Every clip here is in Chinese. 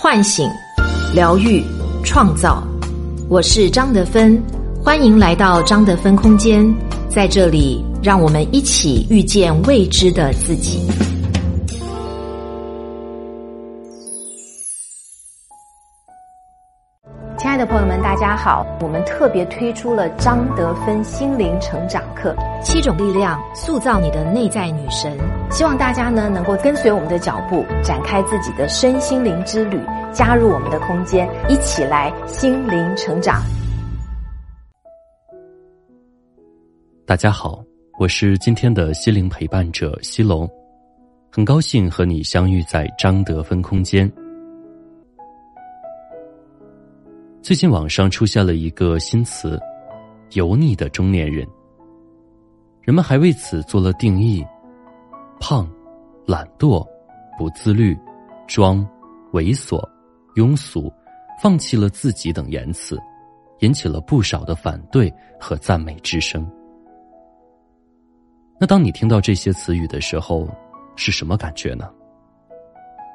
唤醒、疗愈、创造。我是张德芬，欢迎来到张德芬空间，在这里，让我们一起遇见未知的自己。大家好！我们特别推出了张德芬心灵成长课，七种力量塑造你的内在女神。希望大家呢能够跟随我们的脚步，展开自己的身心灵之旅，加入我们的空间，一起来心灵成长。大家好，我是今天的心灵陪伴者西龙，很高兴和你相遇在张德芬空间。最近网上出现了一个新词“油腻的中年人”，人们还为此做了定义：胖、懒惰、不自律、装、猥琐、庸俗、放弃了自己等言辞，引起了不少的反对和赞美之声。那当你听到这些词语的时候，是什么感觉呢？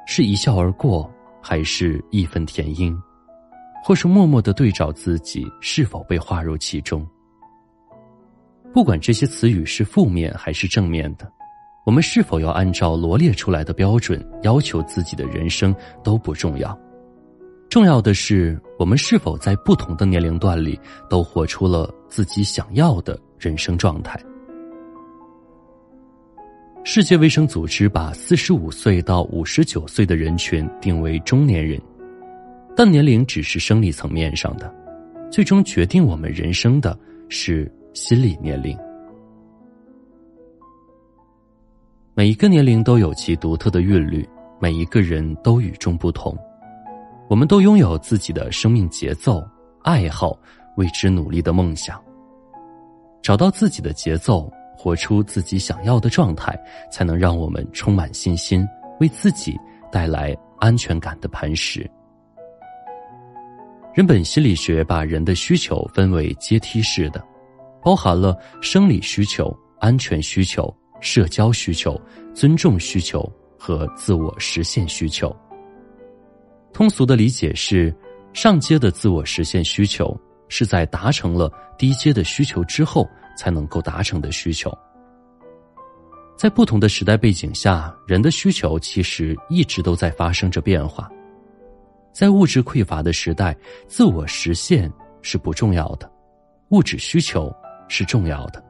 是一笑而过，还是义愤填膺？或是默默的对照自己是否被划入其中。不管这些词语是负面还是正面的，我们是否要按照罗列出来的标准要求自己的人生都不重要，重要的是我们是否在不同的年龄段里都活出了自己想要的人生状态。世界卫生组织把四十五岁到五十九岁的人群定为中年人。但年龄只是生理层面上的，最终决定我们人生的是心理年龄。每一个年龄都有其独特的韵律，每一个人都与众不同。我们都拥有自己的生命节奏、爱好、为之努力的梦想。找到自己的节奏，活出自己想要的状态，才能让我们充满信心，为自己带来安全感的磐石。人本心理学把人的需求分为阶梯式的，包含了生理需求、安全需求、社交需求、尊重需求和自我实现需求。通俗的理解是，上阶的自我实现需求是在达成了低阶的需求之后才能够达成的需求。在不同的时代背景下，人的需求其实一直都在发生着变化。在物质匮乏的时代，自我实现是不重要的，物质需求是重要的。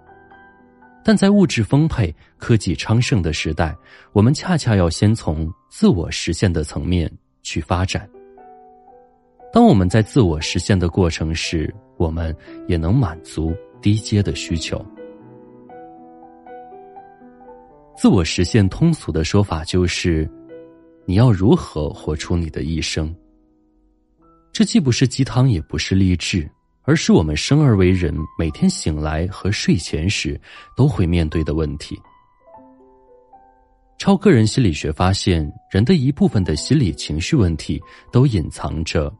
但在物质丰沛、科技昌盛的时代，我们恰恰要先从自我实现的层面去发展。当我们在自我实现的过程时，我们也能满足低阶的需求。自我实现通俗的说法就是：你要如何活出你的一生。这既不是鸡汤，也不是励志，而是我们生而为人，每天醒来和睡前时都会面对的问题。超个人心理学发现，人的一部分的心理情绪问题都隐藏着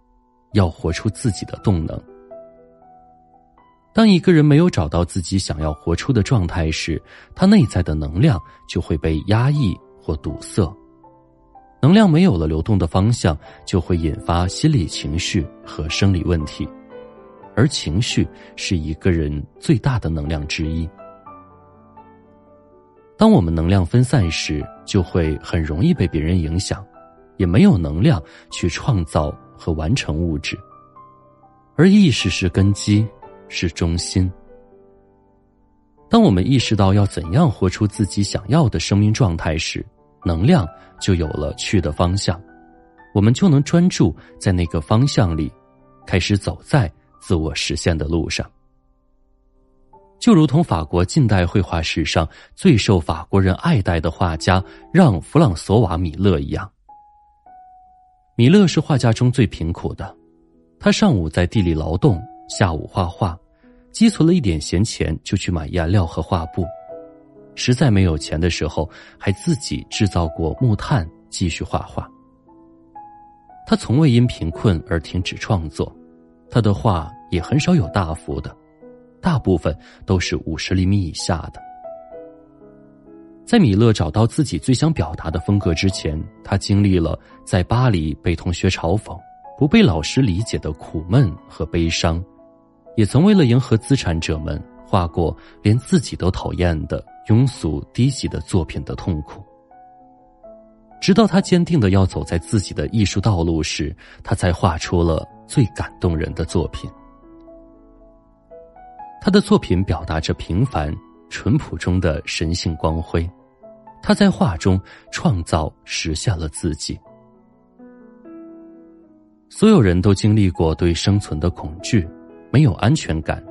要活出自己的动能。当一个人没有找到自己想要活出的状态时，他内在的能量就会被压抑或堵塞。能量没有了流动的方向，就会引发心理情绪和生理问题，而情绪是一个人最大的能量之一。当我们能量分散时，就会很容易被别人影响，也没有能量去创造和完成物质。而意识是根基，是中心。当我们意识到要怎样活出自己想要的生命状态时，能量就有了去的方向，我们就能专注在那个方向里，开始走在自我实现的路上。就如同法国近代绘画史上最受法国人爱戴的画家让·弗朗索瓦·米勒一样，米勒是画家中最贫苦的，他上午在地里劳动，下午画画，积存了一点闲钱就去买颜料和画布。实在没有钱的时候，还自己制造过木炭继续画画。他从未因贫困而停止创作，他的画也很少有大幅的，大部分都是五十厘米以下的。在米勒找到自己最想表达的风格之前，他经历了在巴黎被同学嘲讽、不被老师理解的苦闷和悲伤，也曾为了迎合资产者们画过连自己都讨厌的庸俗低级的作品的痛苦。直到他坚定的要走在自己的艺术道路时，他才画出了最感动人的作品。他的作品表达着平凡。淳朴中的神性光辉，他在画中创造实现了自己。所有人都经历过对生存的恐惧、没有安全感、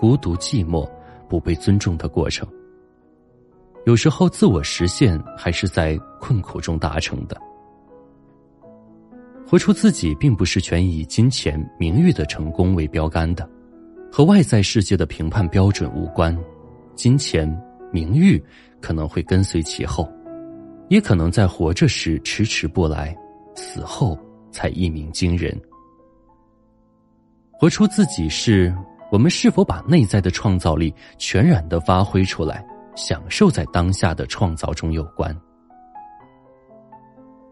孤独寂寞、不被尊重的过程。有时候，自我实现还是在困苦中达成的。活出自己，并不是全以金钱、名誉的成功为标杆的，和外在世界的评判标准无关。金钱、名誉可能会跟随其后，也可能在活着时迟迟不来，死后才一鸣惊人。活出自己，是我们是否把内在的创造力全然的发挥出来，享受在当下的创造中有关。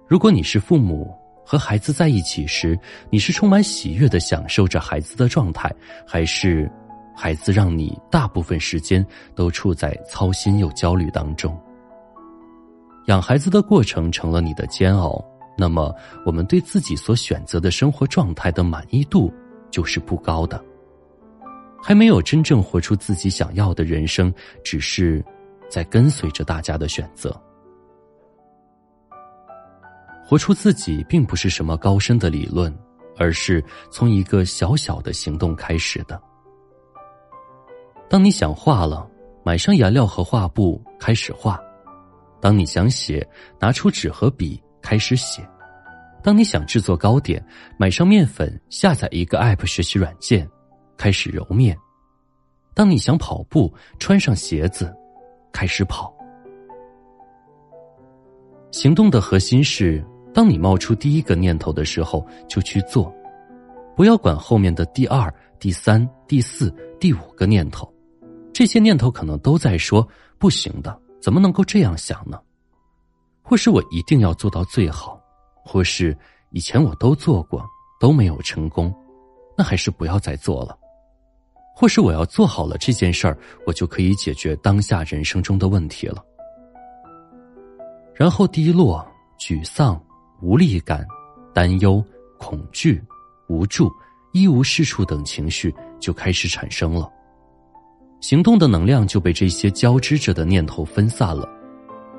如果你是父母，和孩子在一起时，你是充满喜悦的享受着孩子的状态，还是？孩子让你大部分时间都处在操心又焦虑当中，养孩子的过程成了你的煎熬，那么我们对自己所选择的生活状态的满意度就是不高的，还没有真正活出自己想要的人生，只是在跟随着大家的选择。活出自己并不是什么高深的理论，而是从一个小小的行动开始的。当你想画了，买上颜料和画布开始画；当你想写，拿出纸和笔开始写；当你想制作糕点，买上面粉，下载一个 app 学习软件，开始揉面；当你想跑步，穿上鞋子，开始跑。行动的核心是：当你冒出第一个念头的时候，就去做，不要管后面的第二、第三、第四、第五个念头。这些念头可能都在说不行的，怎么能够这样想呢？或是我一定要做到最好，或是以前我都做过都没有成功，那还是不要再做了。或是我要做好了这件事儿，我就可以解决当下人生中的问题了。然后低落、沮丧、无力感、担忧、恐惧、无助、一无是处等情绪就开始产生了。行动的能量就被这些交织着的念头分散了，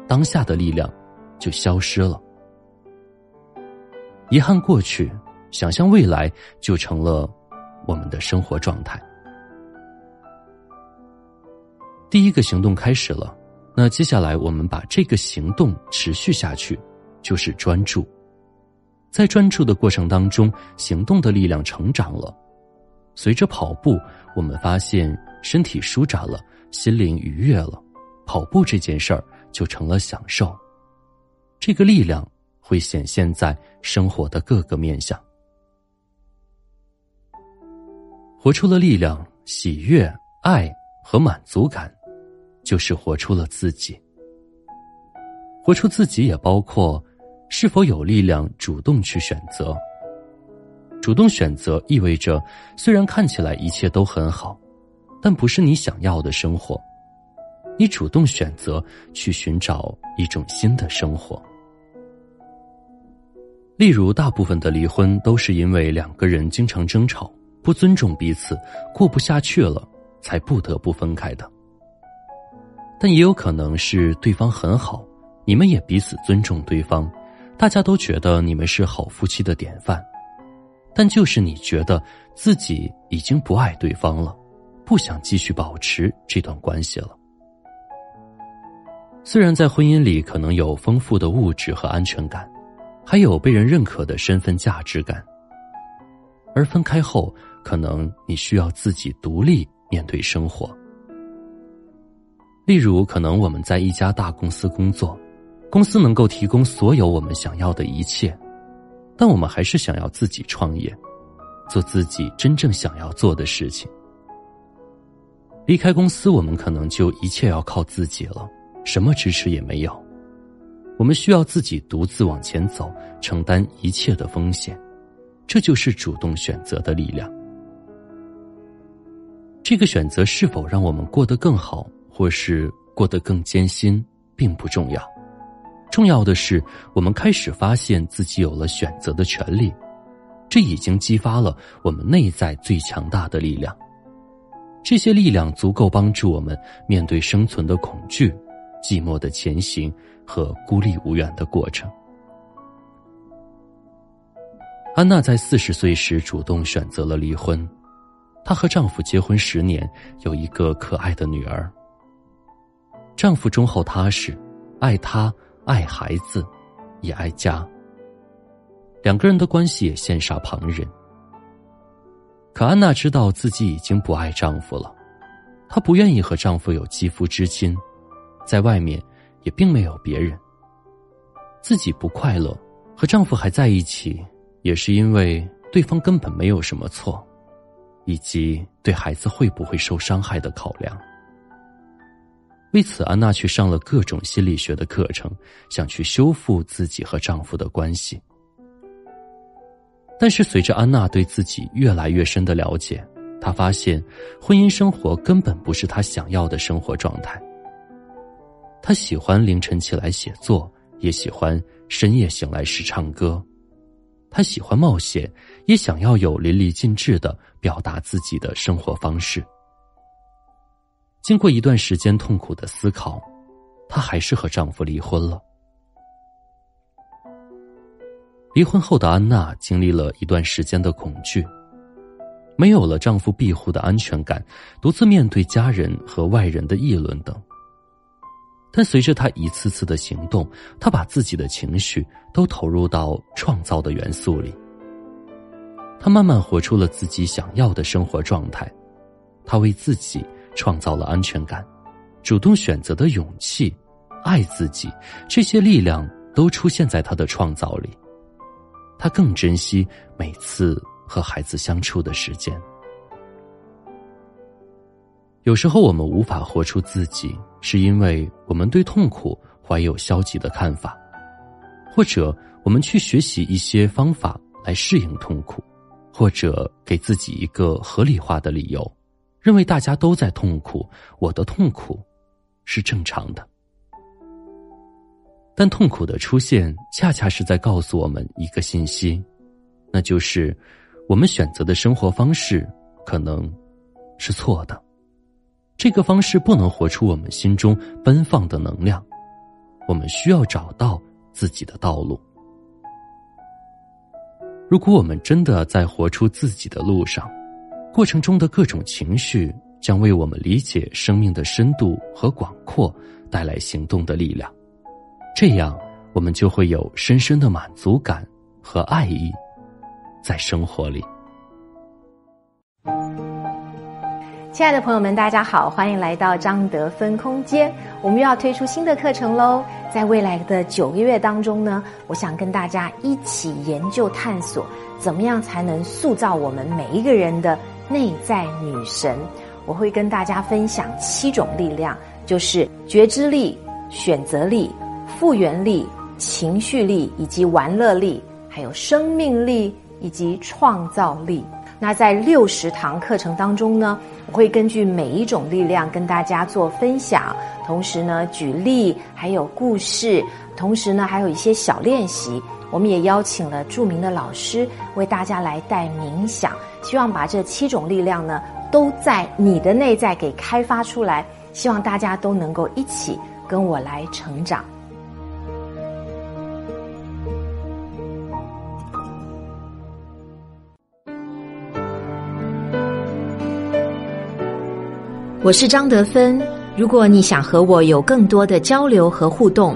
当下的力量就消失了。遗憾过去，想象未来，就成了我们的生活状态。第一个行动开始了，那接下来我们把这个行动持续下去，就是专注。在专注的过程当中，行动的力量成长了。随着跑步，我们发现。身体舒展了，心灵愉悦了，跑步这件事儿就成了享受。这个力量会显现在生活的各个面相，活出了力量、喜悦、爱和满足感，就是活出了自己。活出自己也包括是否有力量主动去选择。主动选择意味着，虽然看起来一切都很好。但不是你想要的生活，你主动选择去寻找一种新的生活。例如，大部分的离婚都是因为两个人经常争吵、不尊重彼此、过不下去了，才不得不分开的。但也有可能是对方很好，你们也彼此尊重对方，大家都觉得你们是好夫妻的典范。但就是你觉得自己已经不爱对方了。不想继续保持这段关系了。虽然在婚姻里可能有丰富的物质和安全感，还有被人认可的身份价值感，而分开后，可能你需要自己独立面对生活。例如，可能我们在一家大公司工作，公司能够提供所有我们想要的一切，但我们还是想要自己创业，做自己真正想要做的事情。离开公司，我们可能就一切要靠自己了，什么支持也没有。我们需要自己独自往前走，承担一切的风险，这就是主动选择的力量。这个选择是否让我们过得更好，或是过得更艰辛，并不重要。重要的是，我们开始发现自己有了选择的权利，这已经激发了我们内在最强大的力量。这些力量足够帮助我们面对生存的恐惧、寂寞的前行和孤立无援的过程。安娜在四十岁时主动选择了离婚，她和丈夫结婚十年，有一个可爱的女儿。丈夫忠厚踏实，爱她。爱孩子，也爱家。两个人的关系也羡煞旁人。可安娜知道自己已经不爱丈夫了，她不愿意和丈夫有肌肤之亲，在外面也并没有别人。自己不快乐，和丈夫还在一起，也是因为对方根本没有什么错，以及对孩子会不会受伤害的考量。为此，安娜去上了各种心理学的课程，想去修复自己和丈夫的关系。但是，随着安娜对自己越来越深的了解，她发现婚姻生活根本不是她想要的生活状态。她喜欢凌晨起来写作，也喜欢深夜醒来时唱歌。她喜欢冒险，也想要有淋漓尽致的表达自己的生活方式。经过一段时间痛苦的思考，她还是和丈夫离婚了。离婚后的安娜经历了一段时间的恐惧，没有了丈夫庇护的安全感，独自面对家人和外人的议论等。但随着她一次次的行动，她把自己的情绪都投入到创造的元素里。她慢慢活出了自己想要的生活状态，她为自己。创造了安全感，主动选择的勇气，爱自己，这些力量都出现在他的创造里。他更珍惜每次和孩子相处的时间。有时候我们无法活出自己，是因为我们对痛苦怀有消极的看法，或者我们去学习一些方法来适应痛苦，或者给自己一个合理化的理由。认为大家都在痛苦，我的痛苦是正常的。但痛苦的出现，恰恰是在告诉我们一个信息，那就是我们选择的生活方式可能是错的。这个方式不能活出我们心中奔放的能量，我们需要找到自己的道路。如果我们真的在活出自己的路上，过程中的各种情绪将为我们理解生命的深度和广阔带来行动的力量，这样我们就会有深深的满足感和爱意在生活里。亲爱的朋友们，大家好，欢迎来到张德芬空间。我们又要推出新的课程喽！在未来的九个月当中呢，我想跟大家一起研究探索，怎么样才能塑造我们每一个人的。内在女神，我会跟大家分享七种力量，就是觉知力、选择力、复原力、情绪力以及玩乐力，还有生命力以及创造力。那在六十堂课程当中呢，我会根据每一种力量跟大家做分享，同时呢举例，还有故事，同时呢还有一些小练习。我们也邀请了著名的老师为大家来带冥想，希望把这七种力量呢都在你的内在给开发出来。希望大家都能够一起跟我来成长。我是张德芬，如果你想和我有更多的交流和互动。